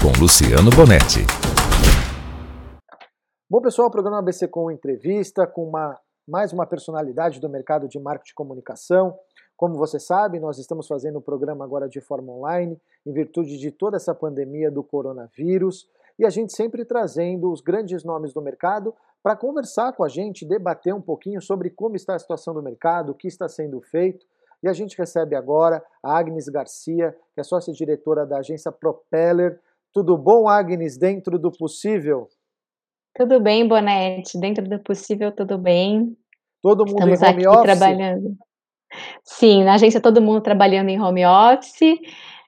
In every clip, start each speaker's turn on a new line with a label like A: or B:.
A: Com Luciano Bonetti.
B: Bom, pessoal, o programa ABC Com Entrevista, com uma, mais uma personalidade do mercado de marketing e comunicação. Como você sabe, nós estamos fazendo o programa agora de forma online, em virtude de toda essa pandemia do coronavírus, e a gente sempre trazendo os grandes nomes do mercado para conversar com a gente, debater um pouquinho sobre como está a situação do mercado, o que está sendo feito. E a gente recebe agora a Agnes Garcia, que é sócia-diretora da agência Propeller. Tudo bom, Agnes, dentro do possível?
C: Tudo bem, Bonete, dentro do possível, tudo bem.
B: Todo mundo
C: Estamos
B: em home office?
C: trabalhando. Sim, na agência todo mundo trabalhando em home office,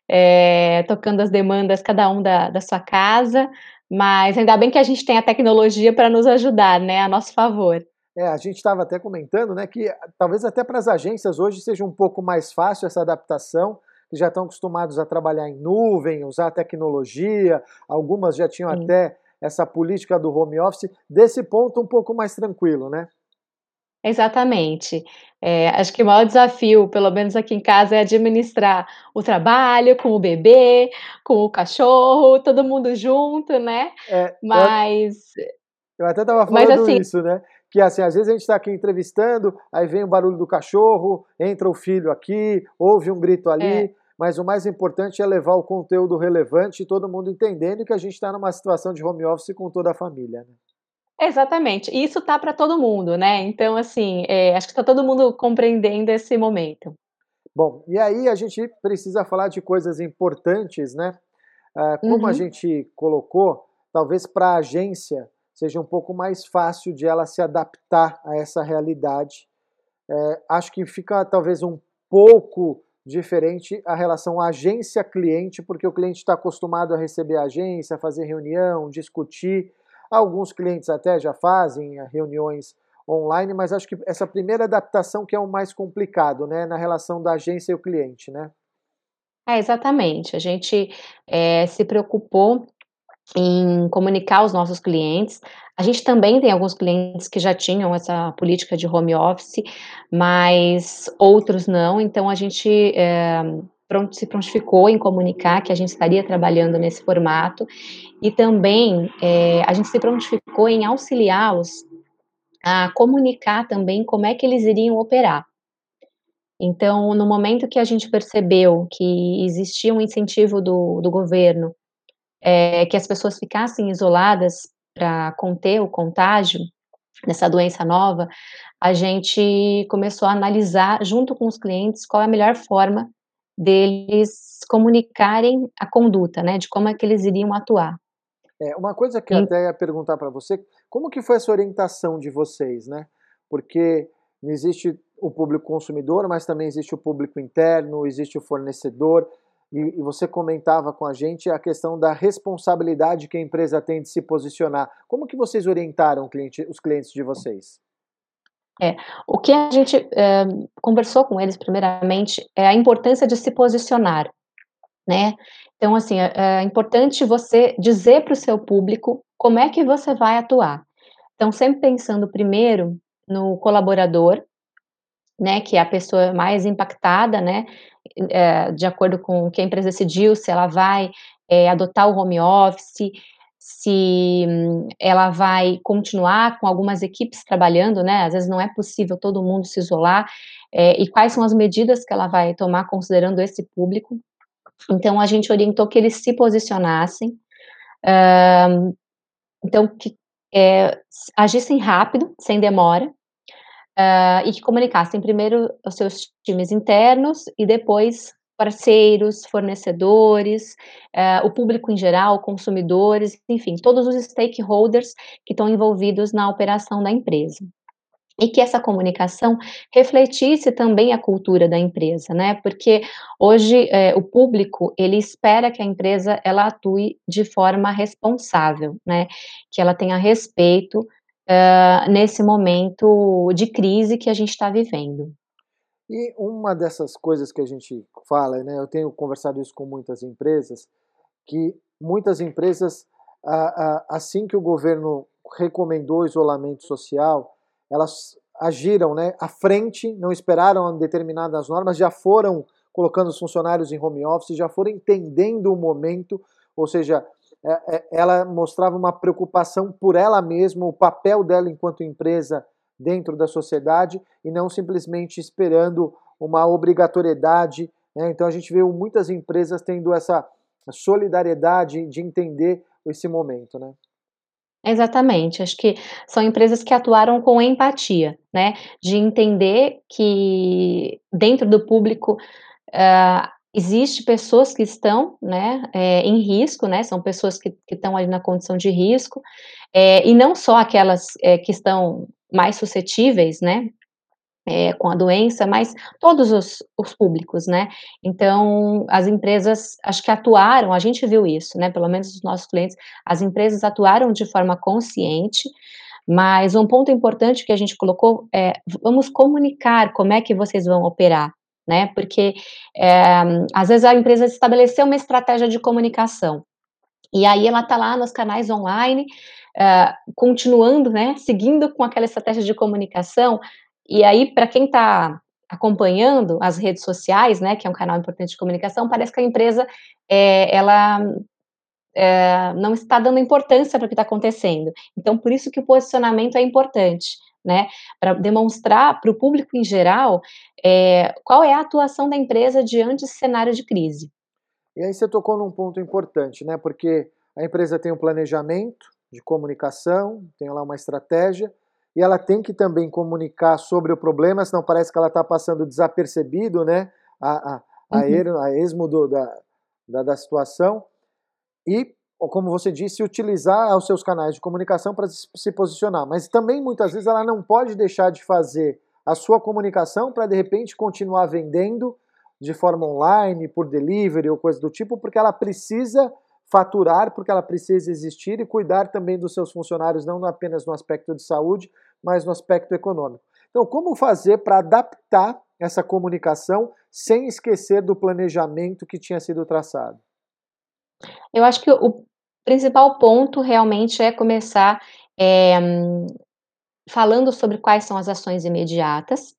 C: é, tocando as demandas, cada um da, da sua casa, mas ainda bem que a gente tem a tecnologia para nos ajudar, né, a nosso favor.
B: É, a gente estava até comentando, né, que talvez até para as agências hoje seja um pouco mais fácil essa adaptação, que já estão acostumados a trabalhar em nuvem, usar tecnologia, algumas já tinham
C: Sim.
B: até essa política do home office, desse ponto um pouco mais tranquilo, né?
C: Exatamente. É, acho que o maior desafio, pelo menos aqui em casa, é administrar o trabalho com o bebê, com o cachorro, todo mundo junto, né?
B: É,
C: Mas
B: eu até estava
C: Mas,
B: falando
C: assim-
B: isso, né? Que assim, às vezes a gente está aqui entrevistando, aí vem o barulho do cachorro, entra o filho aqui, ouve um grito ali,
C: É.
B: mas o mais importante é levar o conteúdo relevante e todo mundo entendendo que a gente está numa situação de home office com toda a família. Né?
C: Exatamente, e isso tá para todo mundo, né, então assim, eh, acho que tá todo mundo compreendendo esse momento.
B: Bom, e aí a gente precisa falar de coisas importantes, né? Ah, como a
C: Uhum.
B: gente colocou, talvez para a agência seja um pouco mais fácil de ela se adaptar a essa realidade. É, acho que fica talvez um pouco diferente a relação agência-cliente, porque o cliente está acostumado a receber a agência, fazer reunião, discutir. Alguns clientes até já fazem eh, reuniões online, mas acho que essa primeira adaptação que é o mais complicado, né, na relação da agência e o cliente, né?
C: É, exatamente, a gente, eh, se preocupou em comunicar aos nossos clientes. A gente também tem alguns clientes que já tinham essa política de home office, mas outros não, então a gente, eh, pron se prontificou em comunicar que a gente estaria trabalhando nesse formato, e também, eh, a gente se prontificou em auxiliá-los a comunicar também como é que eles iriam operar. Então, no momento que a gente percebeu que existia um incentivo do do governo, eh, que as pessoas ficassem isoladas para conter o contágio dessa doença nova, a gente começou a analisar junto com os clientes qual é a melhor forma deles comunicarem a conduta, né, de como é que eles iriam atuar.
B: É, uma coisa que eu
C: Em
B: até ia perguntar para você, como que foi essa orientação de vocês, né? Porque existe o público consumidor, mas também existe o público interno, existe o fornecedor, e, você comentava com a gente a questão da responsabilidade que a empresa tem de se posicionar. Como que vocês orientaram cliente- os clientes de vocês?
C: É, o que a gente, eh, conversou com eles primeiramente é a importância de se posicionar, né. Então assim, é é importante você dizer para o seu público como é que você vai atuar. Então sempre pensando primeiro no colaborador, né, que é a pessoa mais impactada, né, eh, de acordo com o que a empresa decidiu, se ela vai, eh, adotar o home office, se ela vai continuar com algumas equipes trabalhando, né, às vezes não é possível todo mundo se isolar, eh, e quais são as medidas que ela vai tomar considerando esse público. Então a gente orientou que eles se posicionassem, hã, então que, eh, agissem rápido, sem demora, hã, e que comunicassem primeiro os seus times internos e depois parceiros, fornecedores, eh, o público em geral, consumidores, enfim, todos os stakeholders que estão envolvidos na operação da empresa. E que essa comunicação refletisse também a cultura da empresa, né, porque hoje, eh, o público, ele espera que a empresa ela atue de forma responsável, né, que ela tenha respeito, hã, nesse momento de crise que a gente está vivendo.
B: E uma dessas coisas que a gente fala, né, eu tenho conversado isso com muitas empresas, que muitas empresas, assim que o governo recomendou o isolamento social, elas agiram, né, à frente, não esperaram determinadas normas, já foram colocando os funcionários em home office, já foram entendendo o momento, ou seja, ela mostrava uma preocupação por ela mesma, o papel dela enquanto empresa dentro da sociedade e não simplesmente esperando uma obrigatoriedade. Né? Então a gente vê muitas empresas tendo essa solidariedade de entender esse momento, né?
C: Exatamente, acho que são empresas que atuaram com empatia, né, de entender que dentro do público, uh, existe pessoas que estão, né, é, em risco, né, são pessoas que, que estão ali na condição de risco, é, e não só aquelas é, que estão mais suscetíveis, né, é, com a doença, mas todos os, os, públicos, né? Então, as empresas, acho que atuaram, a gente viu isso, né? Pelo menos os nossos clientes, as empresas atuaram de forma consciente, mas um ponto importante que a gente colocou é, vamos comunicar como é que vocês vão operar, né? Porque, é, às vezes, a empresa estabeleceu uma estratégia de comunicação, e aí ela está lá nos canais online, uh, continuando, né, seguindo com aquela estratégia de comunicação, e aí, para quem está acompanhando as redes sociais, né, que é um canal importante de comunicação, parece que a empresa, é, ela é, não está dando importância para o que está acontecendo. Então, por isso que o posicionamento é importante, né, para demonstrar para o público em geral é, qual é a atuação da empresa diante desse cenário de crise.
B: E aí você tocou num ponto importante, né, porque a empresa tem um planejamento de comunicação, tem lá uma estratégia, e ela tem que também comunicar sobre o problema, senão parece que ela está passando desapercebido, né? A, a, a, uhum. a esmo do, da, da, da situação. E, como você disse, utilizar os seus canais de comunicação para se posicionar. Mas também, muitas vezes, ela não pode deixar de fazer a sua comunicação para, de repente, continuar vendendo de forma online, por delivery ou coisa do tipo, porque ela precisa faturar porque ela precisa existir e cuidar também dos seus funcionários, não apenas no aspecto de saúde, mas no aspecto econômico. Então, como fazer para adaptar essa comunicação sem esquecer do planejamento que tinha sido traçado?
C: Eu acho que o principal ponto realmente é começar é, falando sobre quais são as ações imediatas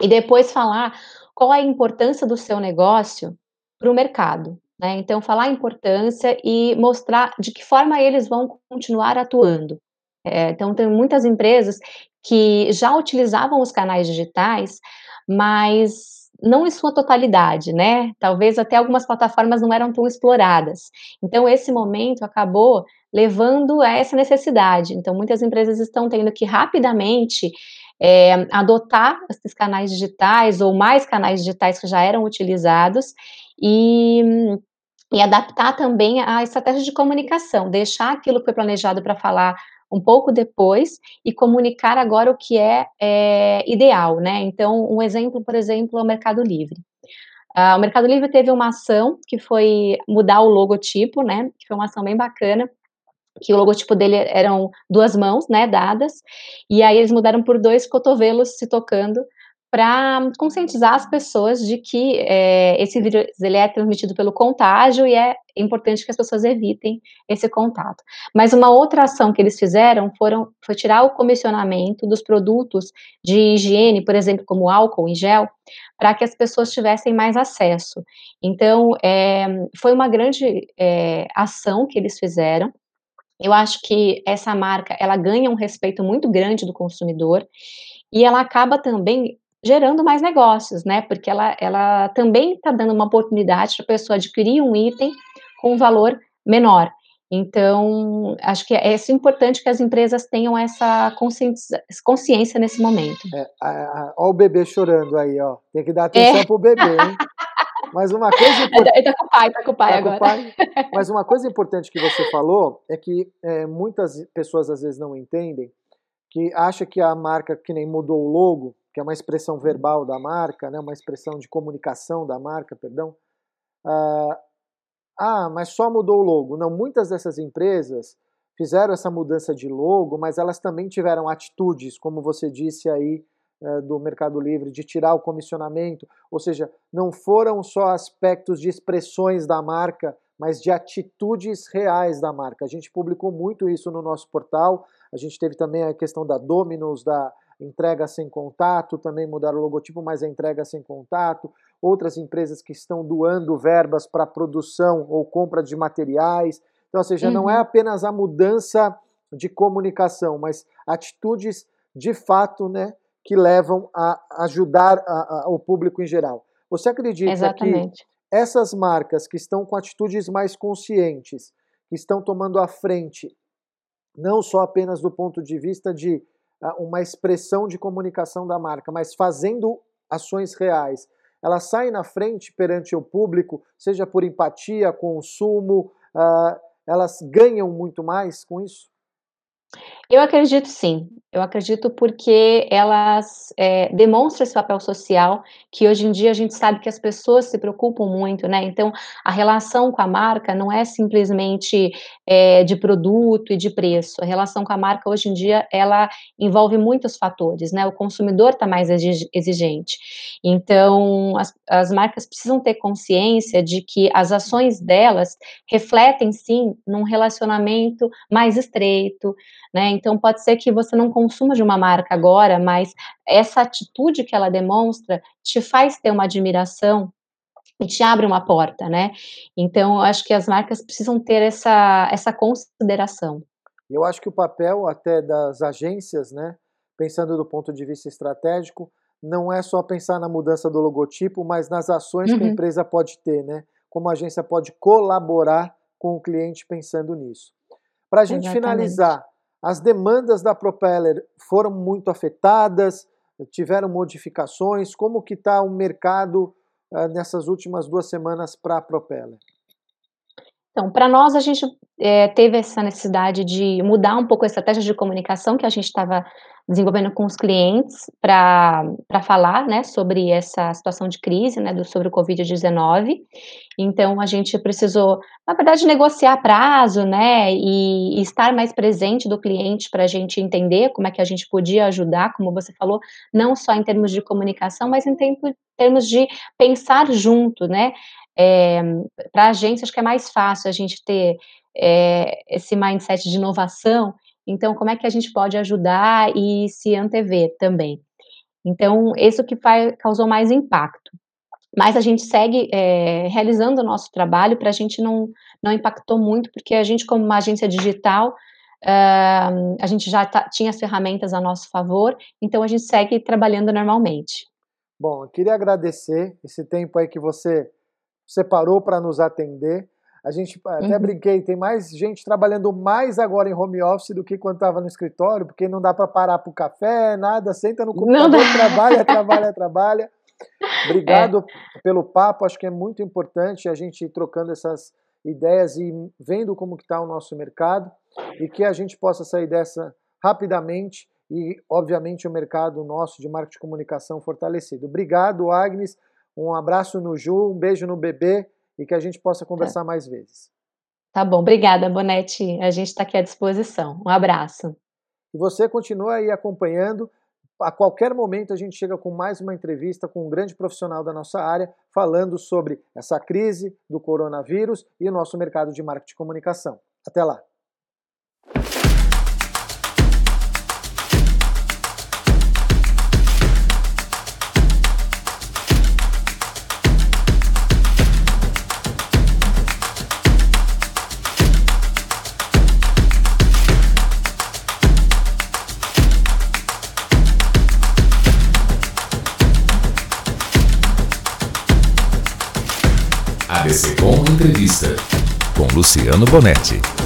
C: e depois falar qual é a importância do seu negócio para o mercado. Né? Então, falar a importância e mostrar de que forma eles vão continuar atuando. É, então, tem muitas empresas que já utilizavam os canais digitais, mas não em sua totalidade, né? Talvez até algumas plataformas não eram tão exploradas. Então, esse momento acabou levando a essa necessidade. Então, muitas empresas estão tendo que rapidamente é, adotar esses canais digitais ou mais canais digitais que já eram utilizados e, e adaptar também a estratégia de comunicação, deixar aquilo que foi planejado para falar um pouco depois e comunicar agora o que é, é ideal, né? Então, um exemplo, por exemplo, é o Mercado Livre. Uh, o Mercado Livre teve uma ação que foi mudar o logotipo, né? Que foi uma ação bem bacana, que o logotipo dele eram duas mãos, né, dadas, e aí eles mudaram por dois cotovelos se tocando para conscientizar as pessoas de que é, esse vírus ele é transmitido pelo contágio e é importante que as pessoas evitem esse contato. Mas uma outra ação que eles fizeram foram, foi tirar o comissionamento dos produtos de higiene, por exemplo, como álcool em gel, para que as pessoas tivessem mais acesso. Então, é, foi uma grande é, ação que eles fizeram, eu acho que essa marca, ela ganha um respeito muito grande do consumidor e ela acaba também gerando mais negócios, né? Porque ela, ela também está dando uma oportunidade para a pessoa adquirir um item com um valor menor. Então, acho que é, é importante que as empresas tenham essa consciência nesse momento.
B: É, olha o bebê chorando aí, ó. Tem que dar atenção é. para o bebê, hein? Mas uma coisa importante.
C: Ele tá com o pai, tá com o pai tá agora. Pai.
B: Mas uma coisa importante que você falou é que é, muitas pessoas às vezes não entendem que acha que a marca que nem mudou o logo, que é uma expressão verbal da marca, né, uma expressão de comunicação da marca, perdão. Ah, ah, mas só mudou o logo. Não, muitas dessas empresas fizeram essa mudança de logo, mas elas também tiveram atitudes, como você disse aí, eh, do Mercado Livre, de tirar o comissionamento, ou seja, não foram só aspectos de expressões da marca, mas de atitudes reais da marca. A gente publicou muito isso no nosso portal, a gente teve também a questão da Domino's, da entrega sem contato, também mudaram o logotipo, mas a entrega sem contato. Outras empresas que estão doando verbas para produção ou compra de materiais. Então, ou seja, uhum. não é uhum. apenas a mudança de comunicação, mas atitudes de fato né, que levam a ajudar a, a, o público em geral. Você acredita
C: Exatamente.
B: que essas marcas que estão com atitudes mais conscientes, que estão tomando a frente, não só apenas do ponto de vista de uma expressão de comunicação da marca, mas fazendo ações reais, elas saem na frente perante o público, seja por empatia, consumo, uh, elas ganham muito mais com isso?
C: Eu acredito sim, eu acredito porque elas é, demonstram esse papel social que hoje em dia a gente sabe que as pessoas se preocupam muito, né? Então a relação com a marca não é simplesmente é, de produto e de preço. A relação com a marca hoje em dia ela envolve muitos fatores, né? O consumidor está mais exigente. Então as, as marcas precisam ter consciência de que as ações delas refletem sim num relacionamento mais estreito né? Então pode ser que você não consuma de uma marca agora, mas essa atitude que ela demonstra te faz ter uma admiração e te abre uma porta, né? Então eu acho que as marcas precisam ter essa, essa consideração.
B: Eu acho que o papel até das agências, né, pensando do ponto de vista estratégico, não é só pensar na mudança do logotipo, mas nas ações uhum. que a uhum. empresa pode ter, né? Como a agência pode colaborar com o cliente pensando nisso. Para a gente Exatamente. finalizar, as demandas da Propeller foram muito afetadas, tiveram modificações. Como que está o mercado uh, nessas últimas duas semanas para a Propeller?
C: Então, para nós, a gente é, teve essa necessidade de mudar um pouco a estratégia de comunicação que a gente estava desenvolvendo com os clientes para falar né, sobre essa situação de crise, né, do, sobre o Covid-19. Então, a gente precisou, na verdade, negociar prazo né, e, e estar mais presente do cliente para a gente entender como é que a gente podia ajudar, como você falou, não só em termos de comunicação, mas em tempo, termos de pensar junto, né? É, para a agência, acho que é mais fácil a gente ter é, esse mindset de inovação. Então, como é que a gente pode ajudar e se antever também? Então, isso que faz, causou mais impacto. Mas a gente segue é, realizando o nosso trabalho, para a gente não, não impactou muito, porque a gente, como uma agência digital, uh, a gente já tá, tinha as ferramentas a nosso favor, então a gente segue trabalhando normalmente.
B: Bom, eu queria agradecer esse tempo aí que você separou para nos atender. A gente até uhum. brinquei, tem mais gente trabalhando mais agora em home office do que quando estava no escritório, porque não dá para parar para o café, nada, senta no computador, trabalha, trabalha, trabalha. Obrigado é. pelo papo, acho que é muito importante a gente ir trocando essas ideias e vendo como está o nosso mercado e que a gente possa sair dessa rapidamente e, obviamente, o mercado nosso de marketing de comunicação fortalecido. Obrigado, Agnes. Um abraço no Ju, um beijo no bebê e que a gente possa conversar é. mais vezes.
C: Tá bom, obrigada, Bonete. A gente está aqui à disposição. Um abraço.
B: E você continua aí acompanhando. A qualquer momento a gente chega com mais uma entrevista com um grande profissional da nossa área, falando sobre essa crise do coronavírus e o nosso mercado de marketing e comunicação. Até lá!
A: Luciano Bonetti.